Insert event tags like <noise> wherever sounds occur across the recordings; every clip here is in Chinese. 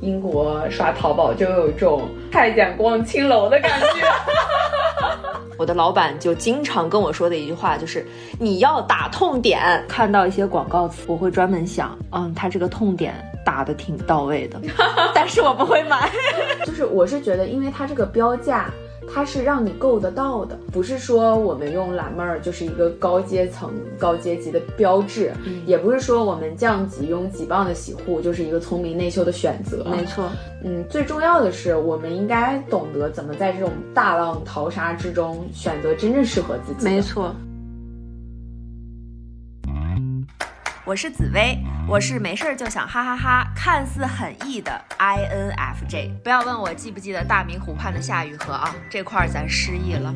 英国刷淘宝就有一种太监逛青楼的感觉。<laughs> 我的老板就经常跟我说的一句话就是：“你要打痛点。”看到一些广告词，我会专门想，嗯，他这个痛点打的挺到位的，<laughs> 但是我不会买。就是我是觉得，因为它这个标价。它是让你够得到的，不是说我们用蓝妹儿就是一个高阶层、高阶级的标志，也不是说我们降级用几磅的洗护就是一个聪明内秀的选择。没错，嗯，最重要的是，我们应该懂得怎么在这种大浪淘沙之中选择真正适合自己。没错。我是紫薇，我是没事儿就想哈哈哈，看似很 E 的 INFJ。不要问我记不记得大明湖畔的夏雨荷啊，这块儿咱失忆了。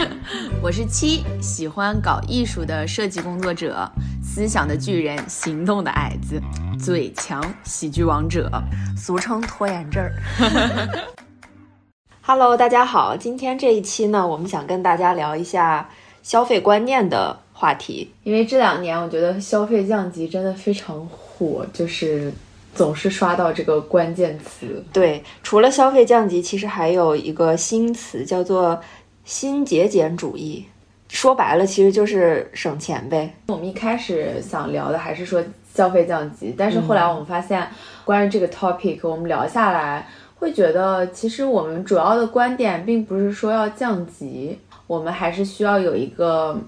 <laughs> 我是七，喜欢搞艺术的设计工作者，思想的巨人，行动的矮子，嘴强喜剧王者，俗称拖延症。<laughs> Hello，大家好，今天这一期呢，我们想跟大家聊一下消费观念的。话题，因为这两年我觉得消费降级真的非常火，就是总是刷到这个关键词。对，除了消费降级，其实还有一个新词叫做新节俭主义，说白了其实就是省钱呗。我们一开始想聊的还是说消费降级，但是后来我们发现，关于这个 topic，我们聊下来会觉得，其实我们主要的观点并不是说要降级，我们还是需要有一个。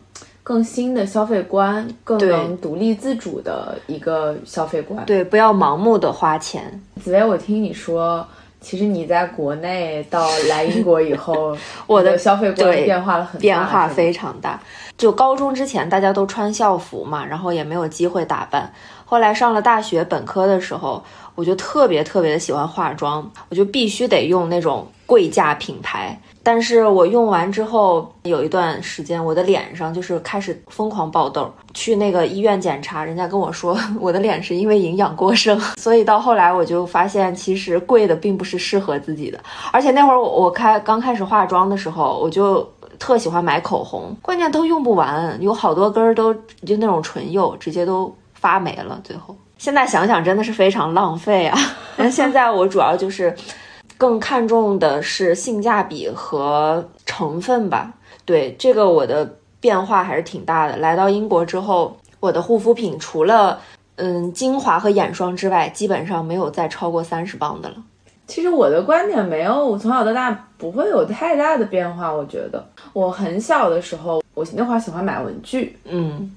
更新的消费观，更能独立自主的一个消费观。对，不要盲目的花钱。紫薇，我听你说，其实你在国内到来英国以后，<laughs> 我的消费观变化了很大，变化非常大。就高中之前，大家都穿校服嘛，然后也没有机会打扮。后来上了大学本科的时候，我就特别特别的喜欢化妆，我就必须得用那种贵价品牌。但是我用完之后，有一段时间，我的脸上就是开始疯狂爆痘。去那个医院检查，人家跟我说 <laughs> 我的脸是因为营养过剩。<laughs> 所以到后来我就发现，其实贵的并不是适合自己的。而且那会儿我我开刚开始化妆的时候，我就特喜欢买口红，关键都用不完，有好多根儿都就那种唇釉直接都发霉了。最后现在想想真的是非常浪费啊。但 <laughs> 现在我主要就是。更看重的是性价比和成分吧。对这个，我的变化还是挺大的。来到英国之后，我的护肤品除了嗯精华和眼霜之外，基本上没有再超过三十磅的了。其实我的观点没有，我从小到大不会有太大的变化。我觉得我很小的时候，我那会儿喜欢买文具，嗯，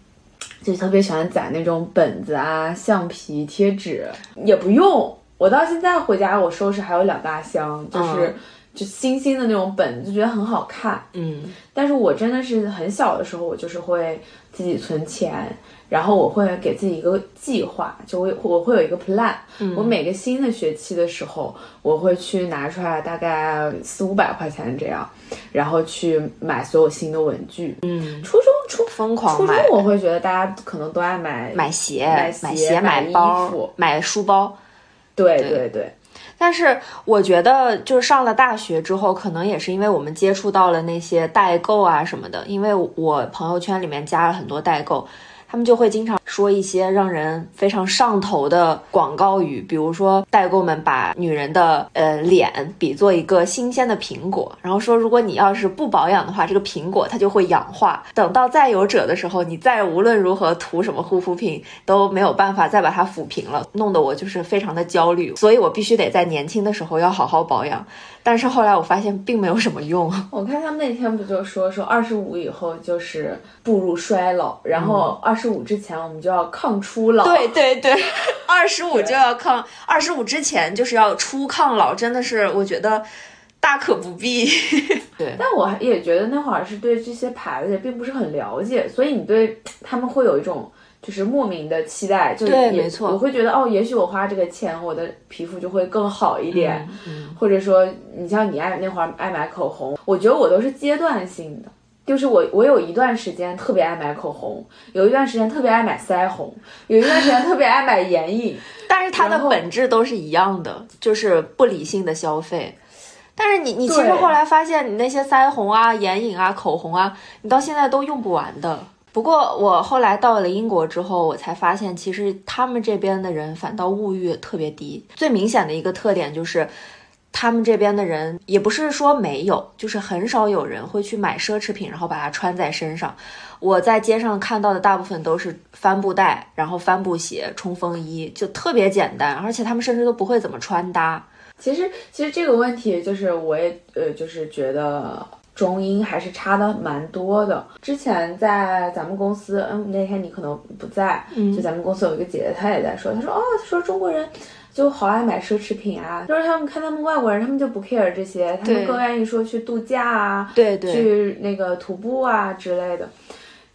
就特别喜欢攒那种本子啊、橡皮、贴纸，也不用。我到现在回家，我收拾还有两大箱，就是就新新的那种本，就觉得很好看。嗯，但是我真的是很小的时候，我就是会自己存钱，然后我会给自己一个计划，就我我会有一个 plan。我每个新的学期的时候，我会去拿出来大概四五百块钱这样，然后去买所有新的文具。嗯，初中初疯狂初中我会觉得大家可能都爱买买鞋、买鞋、买衣服、买书包。对对对，但是我觉得，就是上了大学之后，可能也是因为我们接触到了那些代购啊什么的，因为我朋友圈里面加了很多代购。他们就会经常说一些让人非常上头的广告语，比如说代购们把女人的呃脸比作一个新鲜的苹果，然后说如果你要是不保养的话，这个苹果它就会氧化，等到再有褶的时候，你再无论如何涂什么护肤品都没有办法再把它抚平了，弄得我就是非常的焦虑，所以我必须得在年轻的时候要好好保养。但是后来我发现并没有什么用。<laughs> 我看他们那天不就说说二十五以后就是步入衰老，然后二十五之前我们就要抗初老。对对对，<laughs> 二十五就要抗，二十五之前就是要初抗老，真的是我觉得大可不必。对，<laughs> 但我也觉得那会儿是对这些牌子也并不是很了解，所以你对他们会有一种。就是莫名的期待，就对，没错，我会觉得哦，也许我花这个钱，我的皮肤就会更好一点，或者说，你像你爱那会儿爱买口红，我觉得我都是阶段性的，就是我我有一段时间特别爱买口红，有一段时间特别爱买腮红，有一段时间特别爱买眼影，<laughs> 但是它的本质都是一样的，就是不理性的消费。但是你你其实后来发现，你那些腮红啊、眼影啊、口红啊，你到现在都用不完的。不过我后来到了英国之后，我才发现，其实他们这边的人反倒物欲特别低。最明显的一个特点就是，他们这边的人也不是说没有，就是很少有人会去买奢侈品，然后把它穿在身上。我在街上看到的大部分都是帆布袋，然后帆布鞋、冲锋衣，就特别简单，而且他们甚至都不会怎么穿搭。其实，其实这个问题就是，我也呃，就是觉得中英还是差的蛮多的。之前在咱们公司，嗯，那天你可能不在，就咱们公司有一个姐姐，她也在说，她说哦，她说中国人就好爱买奢侈品啊，就是他们看他们外国人，他们就不 care 这些，他们更愿意说去度假啊，对对，去那个徒步啊之类的。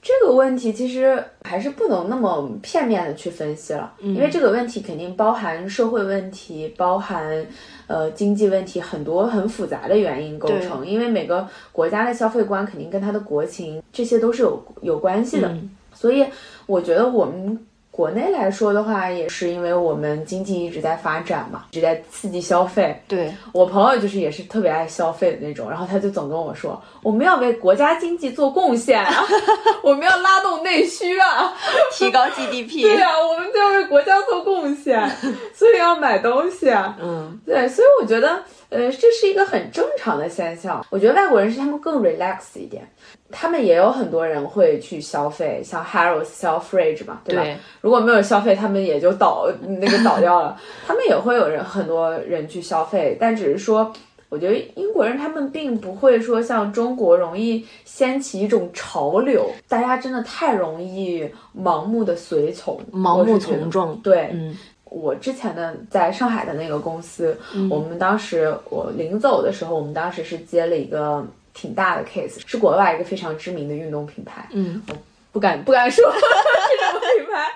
这个问题其实还是不能那么片面的去分析了，因为这个问题肯定包含社会问题，包含呃经济问题，很多很复杂的原因构成。因为每个国家的消费观肯定跟它的国情这些都是有有关系的，所以我觉得我们。国内来说的话，也是因为我们经济一直在发展嘛，一直在刺激消费。对我朋友就是也是特别爱消费的那种，然后他就总跟我说，我们要为国家经济做贡献啊，<laughs> 我们要拉动内需啊，提高 GDP。<laughs> 对啊，我们就要为国家做贡献，所以要买东西啊。嗯，对，所以我觉得，呃，这是一个很正常的现象。我觉得外国人是他们更 relax 一点。他们也有很多人会去消费，像 Harrods、Selfridge 嘛，对吧？如果没有消费，他们也就倒那个倒掉了。<laughs> 他们也会有人很多人去消费，但只是说，我觉得英国人他们并不会说像中国容易掀起一种潮流，大家真的太容易盲目的随从、盲目从众。对，嗯，我之前的在上海的那个公司，我们当时我临走的时候，我们当时是接了一个。挺大的 case，是国外一个非常知名的运动品牌，嗯，我不敢不敢说 <laughs> 什么品牌，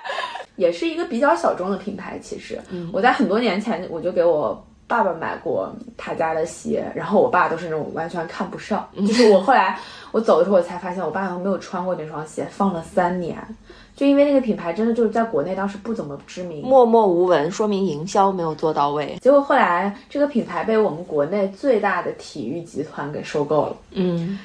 也是一个比较小众的品牌。其实，我在很多年前我就给我爸爸买过他家的鞋，然后我爸都是那种完全看不上，就是我后来我走的时候我才发现，我爸好像没有穿过那双鞋，放了三年。就因为那个品牌真的就是在国内当时不怎么知名，默默无闻，说明营销没有做到位。结果后来这个品牌被我们国内最大的体育集团给收购了。嗯，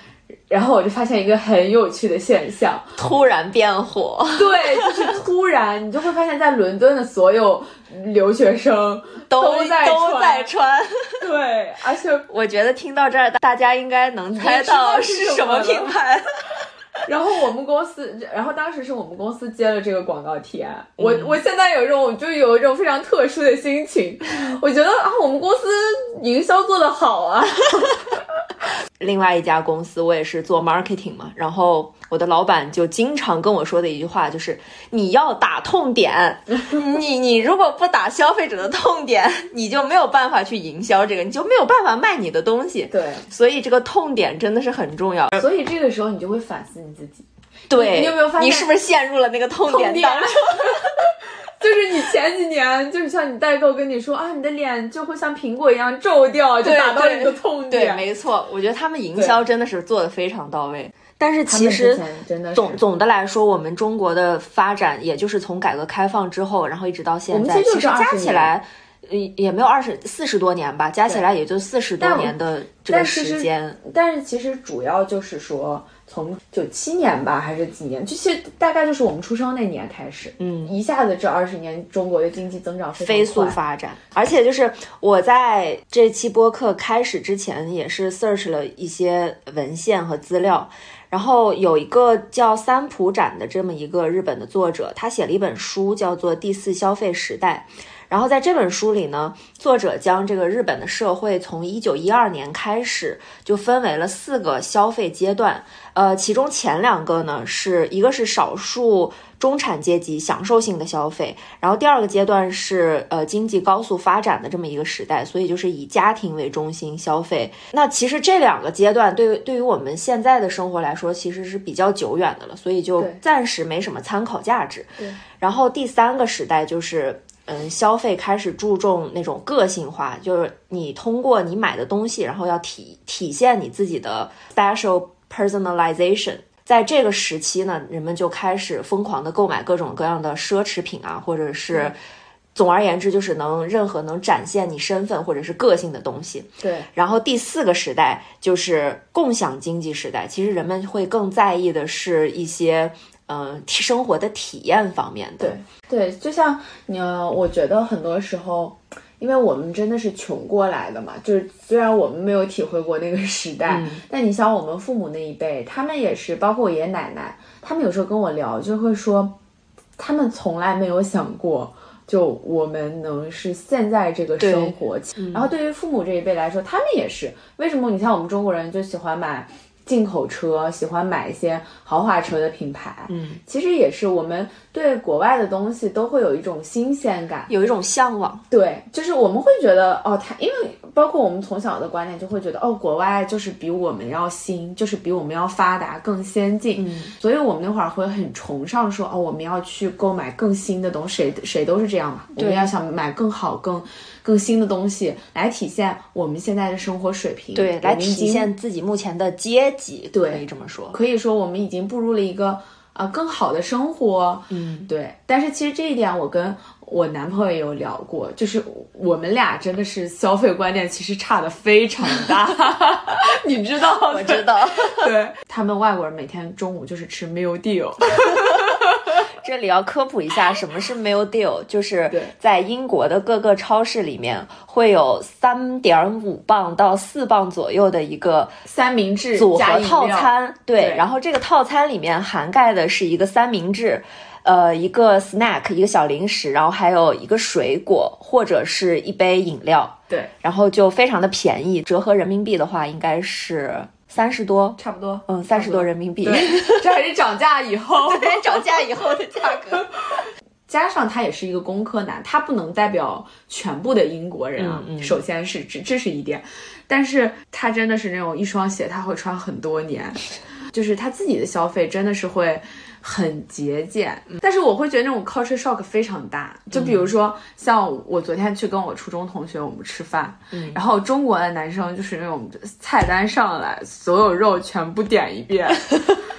然后我就发现一个很有趣的现象，突然变火。对，就是突然，你就会发现在伦敦的所有留学生都在都在穿。对，而且我觉得听到这儿，大家应该能猜到是什么品牌。然后我们公司，然后当时是我们公司接了这个广告提案。我我现在有一种，就有一种非常特殊的心情，我觉得啊，我们公司营销做得好啊。<laughs> 另外一家公司，我也是做 marketing 嘛，然后我的老板就经常跟我说的一句话就是：你要打痛点，你 <laughs> 你如果不打消费者的痛点，你就没有办法去营销这个，你就没有办法卖你的东西。对，所以这个痛点真的是很重要。所以这个时候你就会反思你自己，对你有没有发现，你是不是陷入了那个痛点当中？就是你前几年，就是像你代购跟你说啊，你的脸就会像苹果一样皱掉，就打到你的痛点。对，没错，我觉得他们营销真的是做的非常到位。但是其实总总的来说，我们中国的发展，也就是从改革开放之后，然后一直到现在，其实加起来，也，也没有二十四十多年吧，加起来也就四十多年的这个时间。但是其实主要就是说。从九七年吧，还是几年？这些大概就是我们出生那年开始，嗯，一下子这二十年，中国的经济增长飞速发展。而且就是我在这期播客开始之前，也是 search 了一些文献和资料，然后有一个叫三浦展的这么一个日本的作者，他写了一本书，叫做《第四消费时代》。然后在这本书里呢，作者将这个日本的社会从一九一二年开始就分为了四个消费阶段，呃，其中前两个呢是一个是少数中产阶级享受性的消费，然后第二个阶段是呃经济高速发展的这么一个时代，所以就是以家庭为中心消费。那其实这两个阶段对于对于我们现在的生活来说，其实是比较久远的了，所以就暂时没什么参考价值。然后第三个时代就是。嗯，消费开始注重那种个性化，就是你通过你买的东西，然后要体体现你自己的 special personalization。在这个时期呢，人们就开始疯狂的购买各种各样的奢侈品啊，或者是，总而言之，就是能任何能展现你身份或者是个性的东西。对。然后第四个时代就是共享经济时代，其实人们会更在意的是一些。嗯生活的体验方面的。对对，就像你，我觉得很多时候。因为我们真的是穷过来的嘛，就是虽然我们没有体会过那个时代，但你想我们父母那一辈，他们也是，包括我爷爷奶奶，他们有时候跟我聊，就会说，他们从来没有想过，就我们能是现在这个生活。然后对于父母这一辈来说，他们也是，为什么？你像我们中国人就喜欢买。进口车喜欢买一些豪华车的品牌，嗯，其实也是我们对国外的东西都会有一种新鲜感，有一种向往。对，就是我们会觉得哦，它因为包括我们从小的观念就会觉得哦，国外就是比我们要新，就是比我们要发达、更先进，嗯，所以我们那会儿会很崇尚说哦，我们要去购买更新的东西，谁谁都是这样嘛，我们要想买更好、更。更新的东西来体现我们现在的生活水平，对，来体现自己目前的阶级，对，可以这么说。可以说我们已经步入了一个啊更好的生活，嗯，对。但是其实这一点我跟我男朋友也有聊过，就是我们俩真的是消费观念其实差的非常大，<laughs> 你知道？我知道。对他们外国人每天中午就是吃 meal deal。<laughs> 这里要科普一下，什么是 meal deal？就是在英国的各个超市里面会有三点五磅到四磅左右的一个三明治组合套餐。对，然后这个套餐里面涵盖的是一个三明治，呃，一个 snack，一个小零食，然后还有一个水果或者是一杯饮料。对，然后就非常的便宜，折合人民币的话应该是。三十多，差不多，嗯，三十多人民币。<laughs> 这还是涨价以后，<laughs> 对，涨价以后的价格。<laughs> 加上他也是一个工科男，他不能代表全部的英国人啊。首先是这，这是一点。但是他真的是那种一双鞋他会穿很多年，就是他自己的消费真的是会。很节俭，但是我会觉得那种 culture shock 非常大。就比如说，像我昨天去跟我初中同学我们吃饭，然后中国的男生就是那种菜单上来，所有肉全部点一遍。<laughs>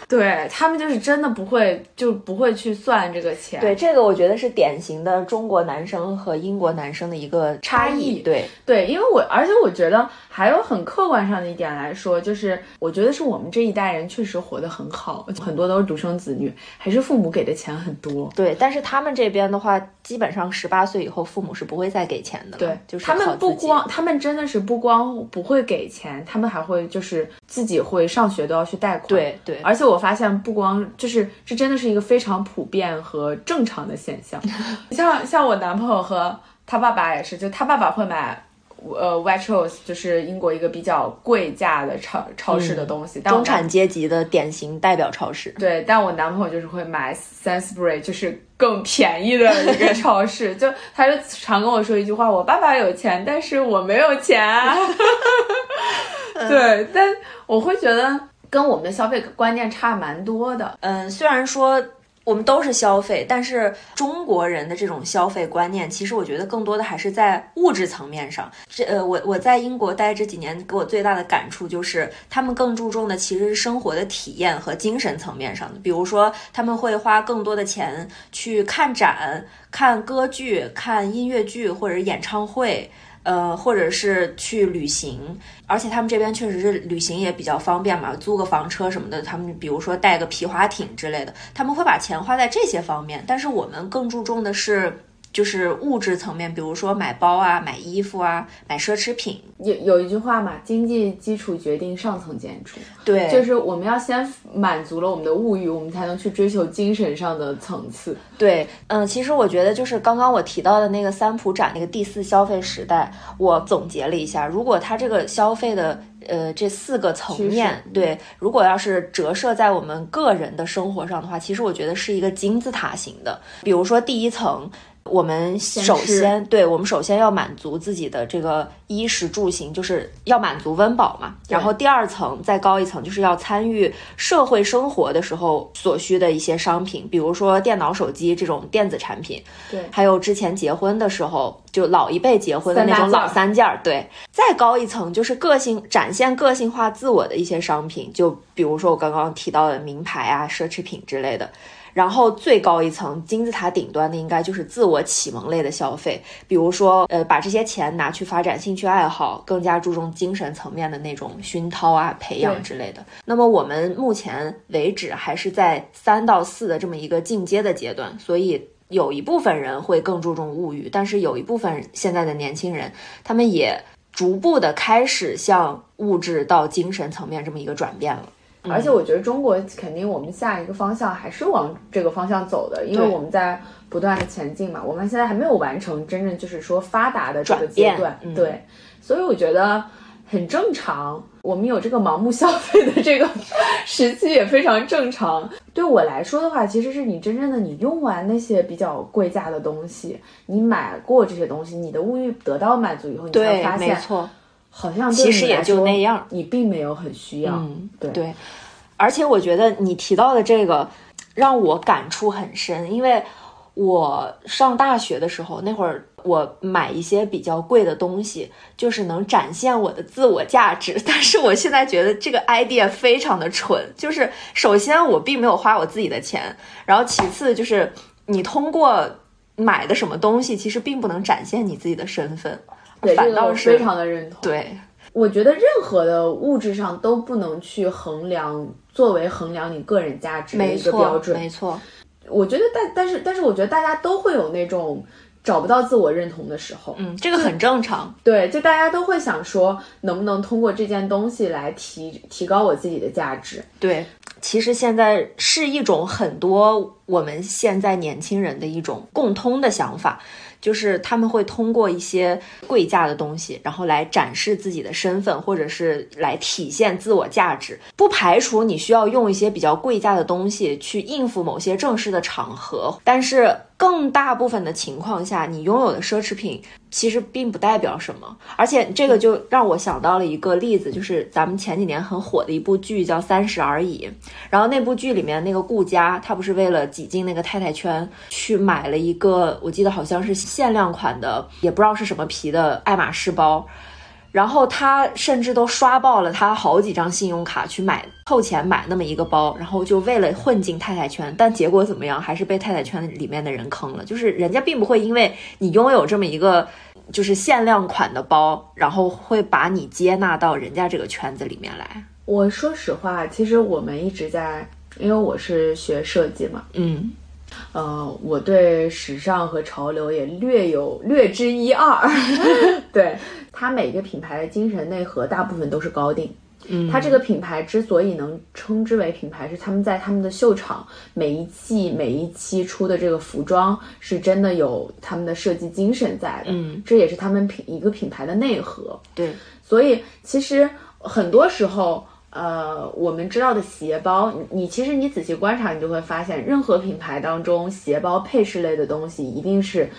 对他们就是真的不会，就不会去算这个钱。对，这个我觉得是典型的中国男生和英国男生的一个差异。对对，因为我而且我觉得还有很客观上的一点来说，就是我觉得是我们这一代人确实活得很好，很多都是独生子女，还是父母给的钱很多。对，但是他们这边的话，基本上十八岁以后，父母是不会再给钱的。对，就是他们不光，他们真的是不光不会给钱，他们还会就是自己会上学都要去贷款。对对，而且我。发现不光就是这真的是一个非常普遍和正常的现象，<laughs> 像像我男朋友和他爸爸也是，就他爸爸会买呃 Waitrose，就是英国一个比较贵价的超超市的东西，中产阶级的典型代表超市。对，但我男朋友就是会买 Sainsbury，就是更便宜的一个超市。<laughs> 就他就常跟我说一句话：“我爸爸有钱，但是我没有钱。<laughs> ”对，但我会觉得。跟我们的消费观念差蛮多的。嗯，虽然说我们都是消费，但是中国人的这种消费观念，其实我觉得更多的还是在物质层面上。这呃，我我在英国待这几年，给我最大的感触就是，他们更注重的其实是生活的体验和精神层面上的。比如说，他们会花更多的钱去看展、看歌剧、看音乐剧或者演唱会。呃，或者是去旅行，而且他们这边确实是旅行也比较方便嘛，租个房车什么的，他们比如说带个皮划艇之类的，他们会把钱花在这些方面。但是我们更注重的是。就是物质层面，比如说买包啊、买衣服啊、买奢侈品。有有一句话嘛，经济基础决定上层建筑。对，就是我们要先满足了我们的物欲，我们才能去追求精神上的层次。对，嗯，其实我觉得就是刚刚我提到的那个三浦展那个第四消费时代，我总结了一下，如果它这个消费的呃这四个层面，对，如果要是折射在我们个人的生活上的话，其实我觉得是一个金字塔型的。比如说第一层。我们首先，对我们首先要满足自己的这个衣食住行，就是要满足温饱嘛。然后第二层再高一层，就是要参与社会生活的时候所需的一些商品，比如说电脑、手机这种电子产品。对，还有之前结婚的时候，就老一辈结婚的那种老三件儿。对，再高一层就是个性展现个性化自我的一些商品，就比如说我刚刚提到的名牌啊、奢侈品之类的。然后最高一层金字塔顶端的应该就是自我启蒙类的消费，比如说呃把这些钱拿去发展兴趣爱好，更加注重精神层面的那种熏陶啊、培养之类的。那么我们目前为止还是在三到四的这么一个进阶的阶段，所以有一部分人会更注重物欲，但是有一部分现在的年轻人，他们也逐步的开始向物质到精神层面这么一个转变了。而且我觉得中国肯定我们下一个方向还是往这个方向走的，因为我们在不断的前进嘛，我们现在还没有完成真正就是说发达的这个阶段，嗯对，所以我觉得很正常，我们有这个盲目消费的这个 <laughs> 时期也非常正常。对我来说的话，其实是你真正的你用完那些比较贵价的东西，你买过这些东西，你的物欲得到满足以后，你才对，发现没错。好像其实也就那样你并没有很需要，嗯，对。对，而且我觉得你提到的这个让我感触很深，因为我上大学的时候，那会儿我买一些比较贵的东西，就是能展现我的自我价值。<laughs> 但是我现在觉得这个 idea 非常的蠢，就是首先我并没有花我自己的钱，然后其次就是你通过买的什么东西，其实并不能展现你自己的身份，对，这个反倒是我非常的认同。对。我觉得任何的物质上都不能去衡量，作为衡量你个人价值的一个标错，准。没错，我觉得但但是但是我觉得大家都会有那种找不到自我认同的时候。嗯，这个很正常。对，就大家都会想说，能不能通过这件东西来提提高我自己的价值？对，其实现在是一种很多我们现在年轻人的一种共通的想法，就是他们会通过一些贵价的东西，然后来展示自己的身份，或者是来体现自我价值。不排除你需要用一些比较贵价的东西去应付某些正式的场合，但是更大部分的情况下，你拥有的奢侈品其实并不代表什么。而且这个就让我想到了一个例子，就是咱们前几年很火的一部剧叫《三十而已》，然后那部剧里面那个顾佳，她不是为了挤进那个太太圈，去买了一个我记得好像是限量款的，也不知道是什么皮的爱马仕包。然后他甚至都刷爆了他好几张信用卡去买凑钱买那么一个包，然后就为了混进太太圈，但结果怎么样？还是被太太圈里面的人坑了。就是人家并不会因为你拥有这么一个就是限量款的包，然后会把你接纳到人家这个圈子里面来。我说实话，其实我们一直在，因为我是学设计嘛，嗯，呃，我对时尚和潮流也略有略知一二。<laughs> 对它每个品牌的精神内核，大部分都是高定。嗯它这个品牌之所以能称之为品牌，是他们在他们的秀场每一季每一期出的这个服装是真的有他们的设计精神在的。嗯，这也是他们品一个品牌的内核。对，所以其实很多时候，呃，我们知道的鞋包，你你其实你仔细观察，你就会发现，任何品牌当中鞋包配饰类的东西，一定是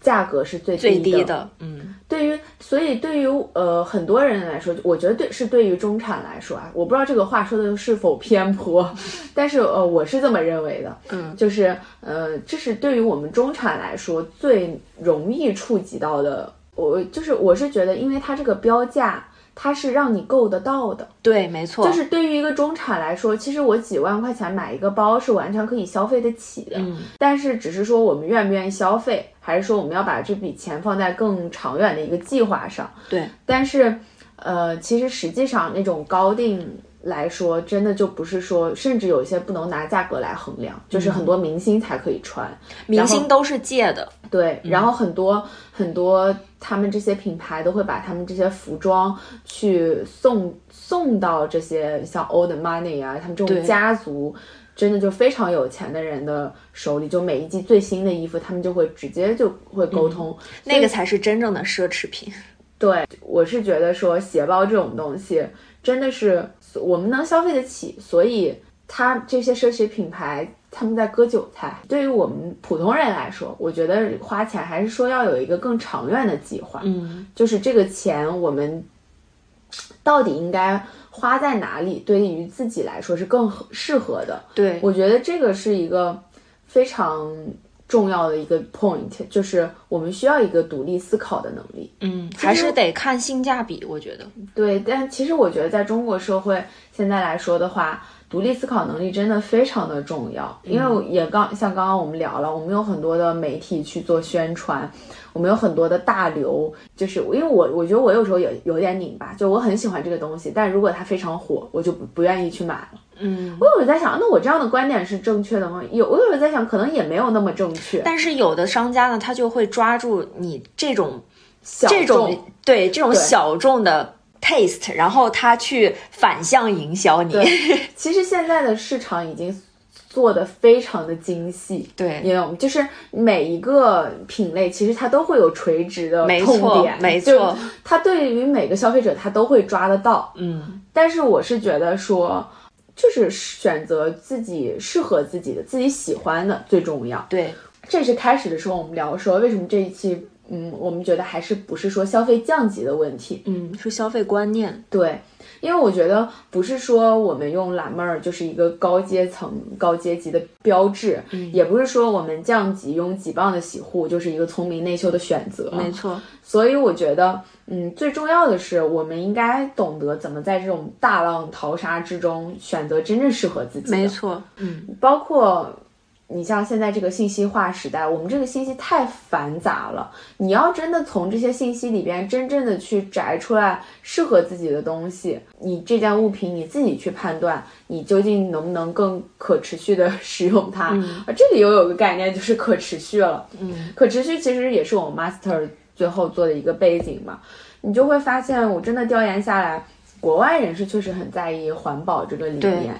价格是最最低低的，嗯，对于，所以对于呃很多人来说，我觉得对是对于中产来说啊，我不知道这个话说的是否偏颇，<laughs> 但是呃我是这么认为的，嗯，就是呃这是对于我们中产来说最容易触及到的，我就是我是觉得，因为它这个标价。它是让你够得到的，对，没错，就是对于一个中产来说，其实我几万块钱买一个包是完全可以消费得起的。嗯，但是只是说我们愿不愿意消费，还是说我们要把这笔钱放在更长远的一个计划上。对，但是，呃，其实实际上那种高定来说，真的就不是说，甚至有一些不能拿价格来衡量，就是很多明星才可以穿。明星都是借的，对，然后很多、很多他们这些品牌都会把他们这些服装去送送到这些像 Old Money 啊，他们这种家族。真的就非常有钱的人的手里，就每一季最新的衣服，他们就会直接就会沟通。那个才是真正的奢侈品。对，我是觉得说鞋包这种东西真的是我们能消费得起，所以它这些奢侈品牌他们在割韭菜。对于我们普通人来说，我觉得花钱还是说要有一个更长远的计划，嗯，就是这个钱我们到底应该花在哪里，对于自己来说是更合适合的。对，我觉得这个是一个非常重要的一个 point，就是我们需要一个独立思考的能力。嗯，还是得看性价比，我觉得。对，但其实我觉得在中国社会现在来说的话，独立思考能力真的非常的重要，因为也刚像刚刚我们聊了，我们有很多的媒体去做宣传，我们有很多的大流，就是因为我我觉得我有时候也有点拧巴，就我很喜欢这个东西，但如果它非常火，我就不不愿意去买了。嗯，我有时候在想，那我这样的观点是正确的吗？有，我有时候在想，可能也没有那么正确。但是有的商家呢，他就会抓住你这种小这种众对这种小众的 taste，然后他去反向营销你。对，其实现在的市场已经做的非常的精细。对因为我们就是每一个品类，其实它都会有垂直的痛点，没就错它对于每个消费者，它都会抓得到。嗯，但是我是觉得说，就是选择自己适合自己的、自己喜欢的最重要。对，这是开始的时候我们聊说，为什么这一期，嗯，我们觉得还是不是说消费降级的问题，嗯，是消费观念。对，因为我觉得不是说我们用蓝妹儿就是一个高阶层、高阶级的标志，嗯也不是说我们降级用几磅的洗护就是一个聪明内秀的选择。没错，所以我觉得，嗯，最重要的是我们应该懂得怎么在这种大浪淘沙之中选择真正适合自己的。没错，嗯，包括你像现在这个信息化时代，我们这个信息太繁杂了。你要真的从这些信息里边真正的去摘出来适合自己的东西，你这件物品你自己去判断，你究竟能不能更可持续的 <laughs> 使用它。而，这里又有个概念就是可持续了。嗯，可持续其实也是我们 master 最后做的一个背景嘛。你就会发现，我真的调研下来，国外人士确实很在意环保这个理念。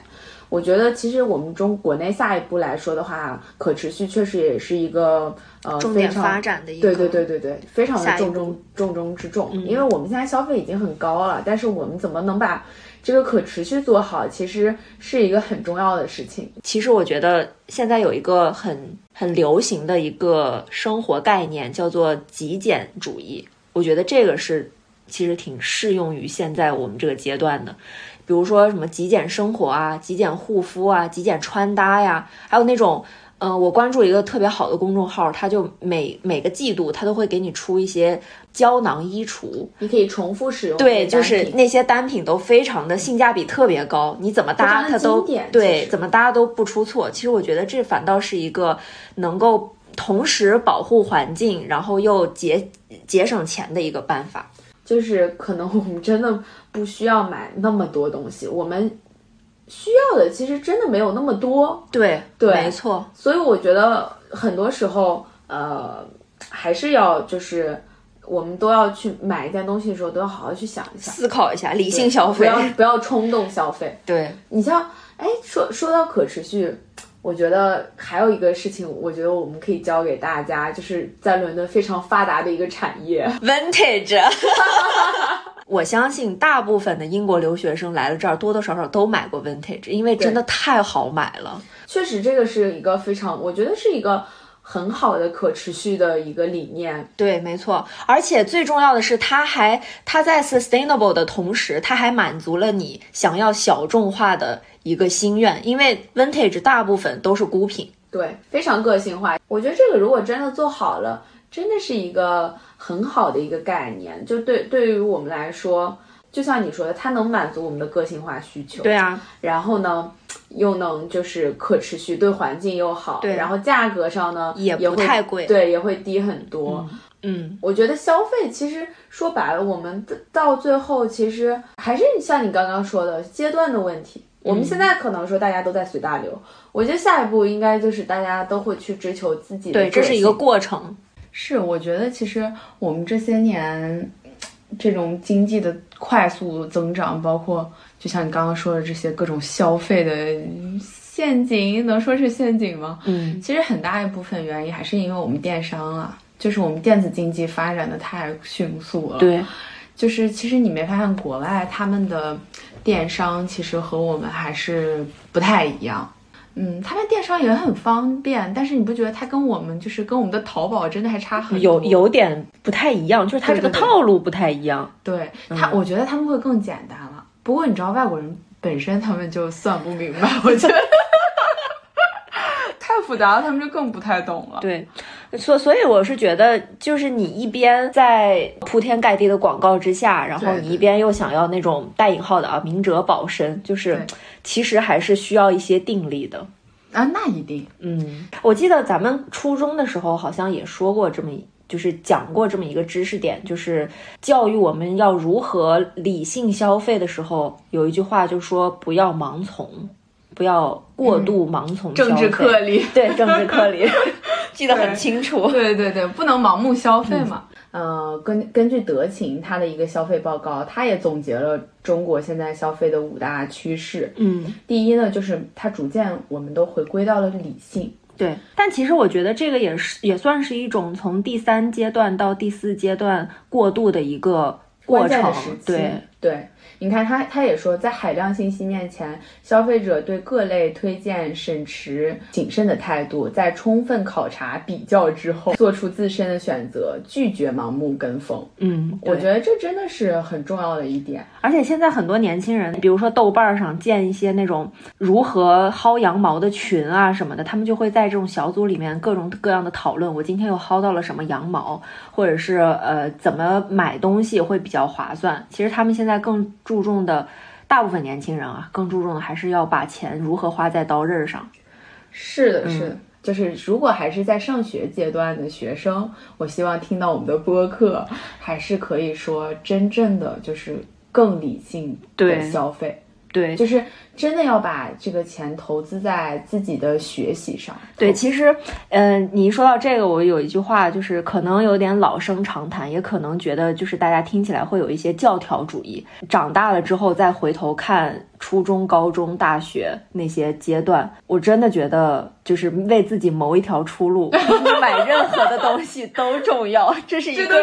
我觉得其实我们中国内下一步来说的话，可持续确实也是一个呃重点非常发展的一个。对对对对对，非常的重中重中之重。因为我们现在消费已经很高了，但是我们怎么能把这个可持续做好，其实是一个很重要的事情。其实我觉得现在有一个很很流行的一个生活概念，叫做极简主义。我觉得这个是其实挺适用于现在我们这个阶段的。比如说什么极简生活啊、极简护肤啊、极简穿搭呀，还有那种，嗯、我关注一个特别好的公众号，它就每每个季度它都会给你出一些胶囊衣橱，你可以重复使用对，就是那些单品都非常的性价比特别高，你怎么搭它都对怎么搭都不出错。其实我觉得这反倒是一个能够同时保护环境，然后又节节省钱的一个办法。就是可能我们真的不需要买那么多东西，我们需要的其实真的没有那么多。对对没错，所以我觉得很多时候，呃，还是要就是我们都要去买一件东西的时候，都要好好去想一想，思考一下，理性消费。不 <laughs> 要不要冲动消费。对，你像，哎，说说到可持续，我觉得还有一个事情，我觉得我们可以教给大家，就是在伦敦非常发达的一个产业。<laughs> vintage。<laughs> 我相信大部分的英国留学生来了这儿，多多少少都买过 vintage，因为真的太好买了。确实，这个是一个非常，我觉得是一个很好的可持续的一个理念。对，没错，而且最重要的是，它还它在 sustainable 的同时，它还满足了你想要小众化的一个心愿，因为 vintage 大部分都是孤品。对，非常个性化。我觉得这个如果真的做好了，真的是一个很好的一个概念。就对对于我们来说，就像你说的，它能满足我们的个性化需求。对啊，然后呢，又能就是可持续，对环境又好。对然后价格上呢也不太贵对，也会低很多。嗯，我觉得消费其实说白了，我们到最后其实还是像你刚刚说的阶段的问题。我们现在可能说大家都在随大流，我觉得下一步应该就是大家都会去追求自己的对，这是一个过程。是，我觉得其实我们这些年这种经济的快速增长，包括就像你刚刚说的这些各种消费的陷阱，能说是陷阱吗？嗯，其实很大一部分原因还是因为我们电商啊，就是我们电子经济发展的太迅速了。，对，就是其实你没发现国外他们的电商其实和我们还是不太一样。嗯，他们电商也很方便，但是你不觉得它跟我们就是跟我们的淘宝真的还差很多？有有点不太一样，就是它这个套路不太一样。对他，我觉得他们会更简单了。不过你知道，外国人本身他们就算不明白，我觉得 <laughs> 太复杂了，他们就更不太懂了。对，所所以我是觉得，就是你一边在铺天盖地的广告之下，然后你一边又想要那种带引号的啊明哲保身，就是其实还是需要一些定力的啊。那一定，嗯，我记得咱们初中的时候好像也说过这么，就是讲过这么一个知识点，就是教育我们要如何理性消费的时候，有一句话就说不要盲从。不要过度盲从，政治课里对政治课里记得很清楚。<laughs> 对对对，不能盲目消费嘛。呃，根根据德勤他的一个消费报告，他也总结了中国现在消费的五大趋势。嗯，第一呢，就是它逐渐我们都回归到了理性。对，但其实我觉得这个也是也算是一种从第三阶段到第四阶段过渡的一个过程。对对。你看他，他也说，在海量信息面前，消费者对各类推荐审持谨慎的态度，在充分考察比较之后，做出自身的选择，拒绝盲目跟风。嗯，我觉得这真的是很重要的一点。而且现在很多年轻人，比如说豆瓣上建一些那种如何薅羊毛的群啊什么的，他们就会在这种小组里面各种各样的讨论。我今天又薅到了什么羊毛，或者是呃怎么买东西会比较划算。其实他们现在更。注重的大部分年轻人啊，更注重的还是要把钱如何花在刀刃上。是的，是的，就是如果还是在上学阶段的学生，我希望听到我们的播客，还是可以说真正的就是更理性的消费。对，就是真的要把这个钱投资在自己的学习上。对，其实，嗯，你一说到这个，我有一句话，就是可能有点老生常谈，也可能觉得就是大家听起来会有一些教条主义。长大了之后再回头看。初中、高中、大学那些阶段，我真的觉得就是为自己谋一条出路，比 <laughs> 买任何的东西都重要。这是一个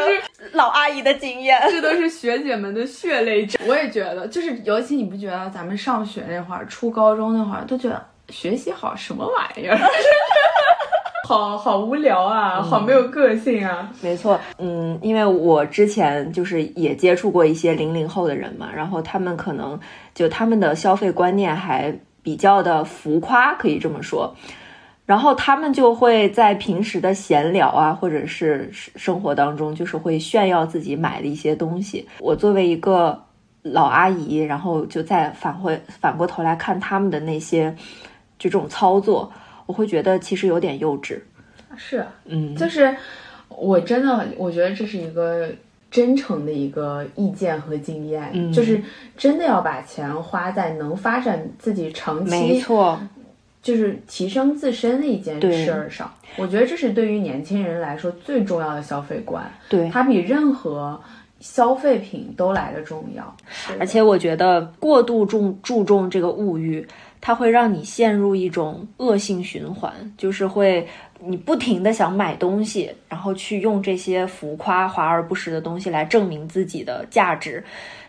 老阿姨的经验，这都是学姐们的血泪史。我也觉得，就是尤其你不觉得咱们上学那会儿，初高中那会儿，都觉得学习好什么玩意儿？<laughs> 好好无聊啊，好没有个性啊。没错，嗯，因为我之前就是也接触过一些零零后的人嘛，然后他们可能就他们的消费观念还比较的浮夸，可以这么说。然后他们就会在平时的闲聊啊，或者是生活当中，就是会炫耀自己买的一些东西。我作为一个老阿姨，然后就再返回反过头来看他们的那些就这种操作。我会觉得其实有点幼稚，是，嗯，就是我真的我觉得这是一个真诚的一个意见和经验，就是真的要把钱花在能发展自己长期，没错，就是提升自身的一件事儿上。我觉得这是对于年轻人来说最重要的消费观，对，它比任何消费品都来的重要。而且我觉得过度重注重这个物欲。它会让你陷入一种恶性循环，就是会你不停的想买东西，然后去用这些浮夸、华而不实的东西来证明自己的价值。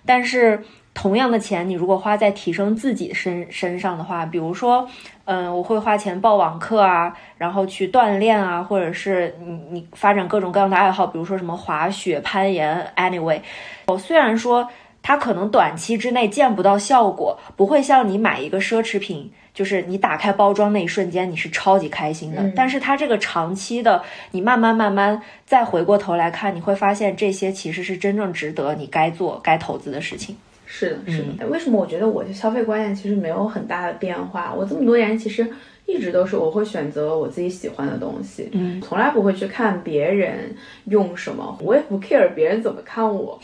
但是同样的钱，你如果花在提升自己身身上的话，比如说，嗯，我会花钱报网课啊，然后去锻炼啊，或者是你你发展各种各样的爱好，比如说什么滑雪、攀岩。Anyway，我虽然说。它可能短期之内见不到效果，不会像你买一个奢侈品，就是你打开包装那一瞬间你是超级开心的。但是它这个长期的，你慢慢慢慢再回过头来看，你会发现这些其实是真正值得你该做、该投资的事情。是的，是的。为什么我觉得我的消费观念其实没有很大的变化？我这么多年其实一直都是我会选择我自己喜欢的东西，嗯，从来不会去看别人用什么，我也不 care 别人怎么看我。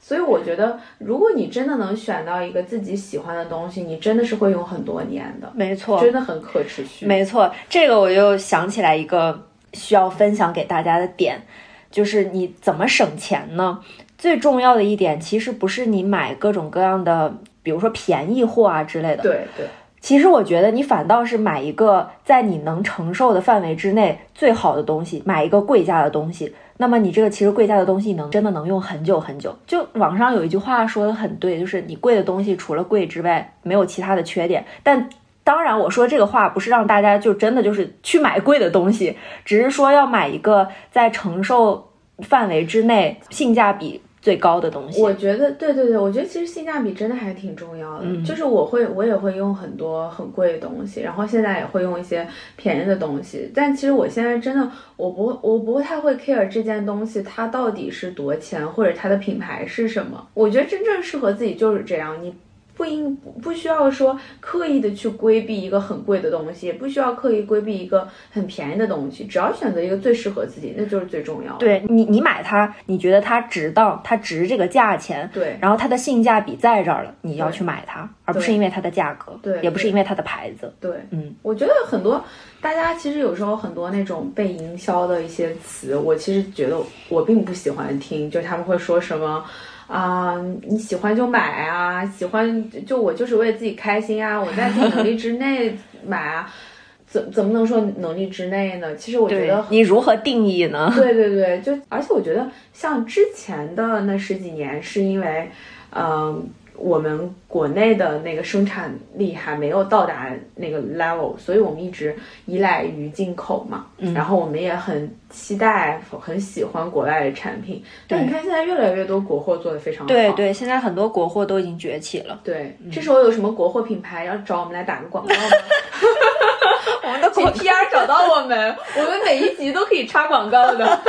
所以我觉得，如果你真的能选到一个自己喜欢的东西，你真的是会用很多年的。没错，真的很可持续。没错，这个我又想起来一个需要分享给大家的点，就是你怎么省钱呢？最重要的一点，其实不是你买各种各样的，比如说便宜货啊之类的。对对。其实我觉得你反倒是买一个在你能承受的范围之内最好的东西，买一个贵价的东西。那么你这个其实贵价的东西能真的能用很久很久。就网上有一句话说的很对，就是你贵的东西除了贵之外没有其他的缺点。但当然我说这个话不是让大家就真的就是去买贵的东西，只是说要买一个在承受范围之内性价比最高的东西。我觉得，对对对，我觉得其实性价比真的还挺重要的。嗯就是我会，我也会用很多很贵的东西，然后现在也会用一些便宜的东西。但其实我现在真的，我不，我不太会 care 这件东西它到底是多钱，或者它的品牌是什么。我觉得真正适合自己就是这样，你。不应不不需要说刻意的去规避一个很贵的东西，也不需要刻意规避一个很便宜的东西，只要选择一个最适合自己，那就是最重要的。对你，你买它，你觉得它值当，它值这个价钱，对然后它的性价比在这儿了，你要去买它，而不是因为它的价格，对也不是因为它的牌子。对，嗯，我觉得很多大家其实有时候很多那种被营销的一些词，我其实觉得我并不喜欢听，就他们会说什么。啊、你喜欢就买啊，喜欢就我就是为了自己开心啊，<laughs> 我在自己能力之内买啊，<laughs> 怎怎么能说能力之内呢？其实我觉得你如何定义呢？<laughs> 对对对，就而且我觉得像之前的那十几年，是因为，嗯、我们国内的那个生产力还没有到达那个 level，所以我们一直依赖于进口嘛。嗯然后我们也很期待、很喜欢国外的产品。但你看现在越来越多国货做的非常好。对对，现在很多国货都已经崛起了。对，这时候有什么国货品牌要找我们来打个广告吗？<laughs> 我们的请 PR 找到我们，我们每一集都可以插广告的。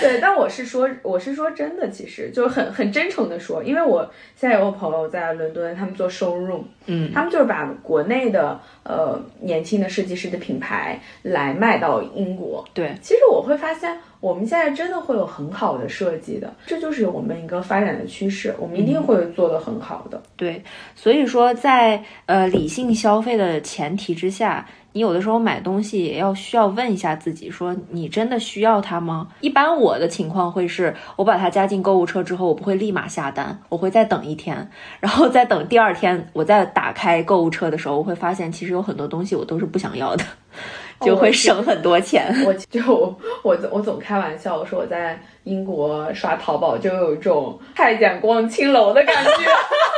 对，但我是说，我是说真的，其实就是很很真诚的说，因为我现在有个朋友在伦敦，他们做 showroom，嗯，他们就是把国内的呃年轻的设计师的品牌来卖到英国。对，其实我会发现，我们现在真的会有很好的设计的，这就是我们一个发展的趋势，我们一定会做得很好的。对，所以说在呃理性消费的前提之下，你有的时候买东西也要需要问一下自己，说你真的需要它吗？一般我的情况会是，我把它加进购物车之后，我不会立马下单，我会再等一天，然后再等第二天，我再打开购物车的时候，我会发现其实有很多东西我都是不想要的，<laughs> 就会省很多钱。<laughs> 我就我总我总开玩笑，我说我在英国刷淘宝就有一种太监逛青楼的感觉，<laughs>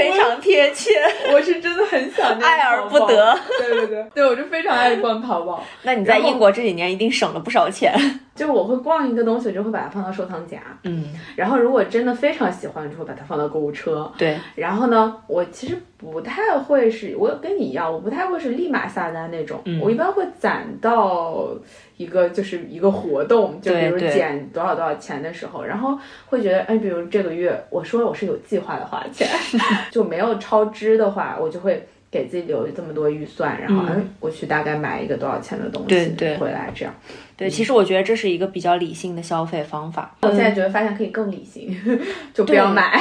非常贴切。我是真的很想念爱而不得。对对对，对我就非常爱逛淘宝。那你在英国这几年一定省了不少钱。就我会逛一个东西，我就会把它放到收藏夹，嗯，然后如果真的非常喜欢，就会把它放到购物车。对，然后呢，我其实不太会是，我跟你一样，我不太会是立马下单那种，嗯。我一般会攒到一个就是一个活动，就比如减多少多少钱的时候，然后会觉得，哎，比如这个月我说我是有计划的花钱，<laughs> 就没有超支的话，我就会。给自己留这么多预算，然后嗯哎，我去大概买一个多少钱的东西对对回来，这样。对，其实我觉得这是一个比较理性的消费方法。我现在觉得发现可以更理性，<laughs> 就不要买。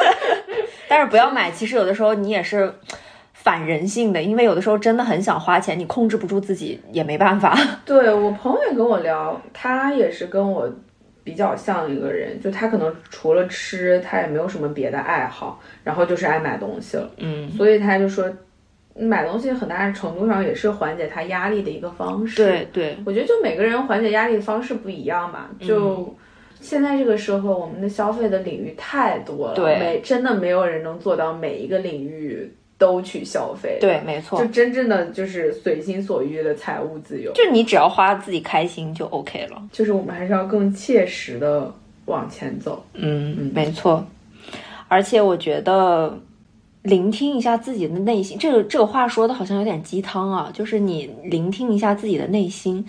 <laughs> 但是不要买，其实有的时候你也是反人性的，因为有的时候真的很想花钱，你控制不住自己也没办法。对我朋友也跟我聊，他也是跟我比较像一个人，就他可能除了吃，他也没有什么别的爱好，然后就是爱买东西了，嗯，所以他就说，买东西很大程度上也是缓解他压力的一个方式。对对，我觉得就每个人缓解压力的方式不一样吧，就。现在这个社会，我们的消费的领域太多了，对每真的没有人能做到每一个领域都去消费。对，没错就，真正的就是随心所欲的财务自由。就你只要花自己开心就 OK 了。就是我们还是要更切实的往前走。嗯，嗯没错。而且我觉得聆听一下自己的内心，这个这个话说的好像有点鸡汤啊，就是你聆听一下自己的内心，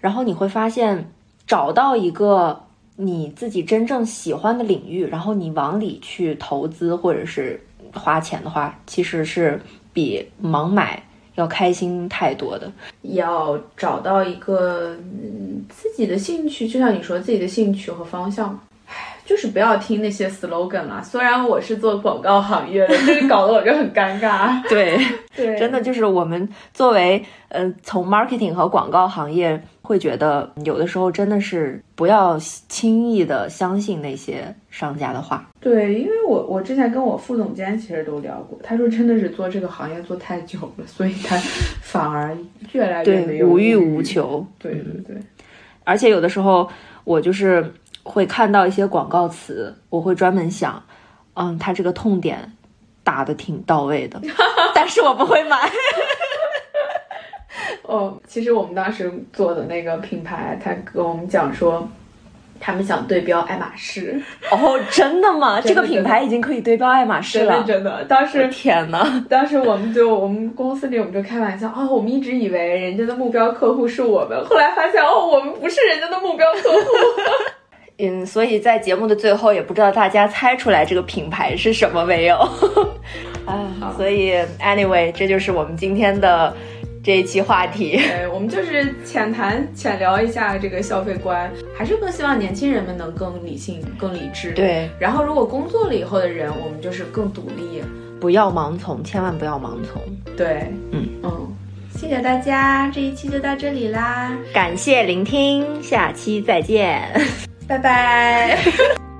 然后你会发现找到一个你自己真正喜欢的领域，然后你往里去投资或者是花钱的话，其实是比盲买要开心太多的。要找到一个嗯自己的兴趣，就像你说自己的兴趣和方向。唉，就是不要听那些 slogan 啦。虽然我是做广告行业的，这 <laughs> 个搞得我就很尴尬。对，对，<laughs> 真的就是我们作为呃从 marketing 和广告行业，会觉得有的时候真的是不要轻易的相信那些商家的话。对，因为我我之前跟我副总监其实都聊过，他说真的是做这个行业做太久了，所以他反而越来越没，有无欲欲无。求。对对对，而且有的时候我就是会看到一些广告词，我会专门想，嗯，他这个痛点打的挺到位的，<laughs> 但是我不会买。<laughs> 哦，其实我们当时做的那个品牌，他跟我们讲说，他们想对标爱马仕。哦，真的吗？这个品牌已经可以对标爱马仕了真的了。真的，当时天呐，当时我们就我们公司里我们就开玩笑哦，我们一直以为人家的目标客户是我们，后来发现哦，我们不是人家的目标客户。嗯，所以在节目的最后，也不知道大家猜出来这个品牌是什么没有？<laughs> 啊，所以 anyway，这就是我们今天的这一期话题。对，我们就是浅谈浅聊一下这个消费观，还是更希望年轻人们能更理性、更理智。，对，然后如果工作了以后的人，我们就是更独立。不要盲从，千万不要盲从。对，嗯嗯，谢谢大家，这一期就到这里啦，感谢聆听，下期再见。<laughs> 拜拜。<laughs>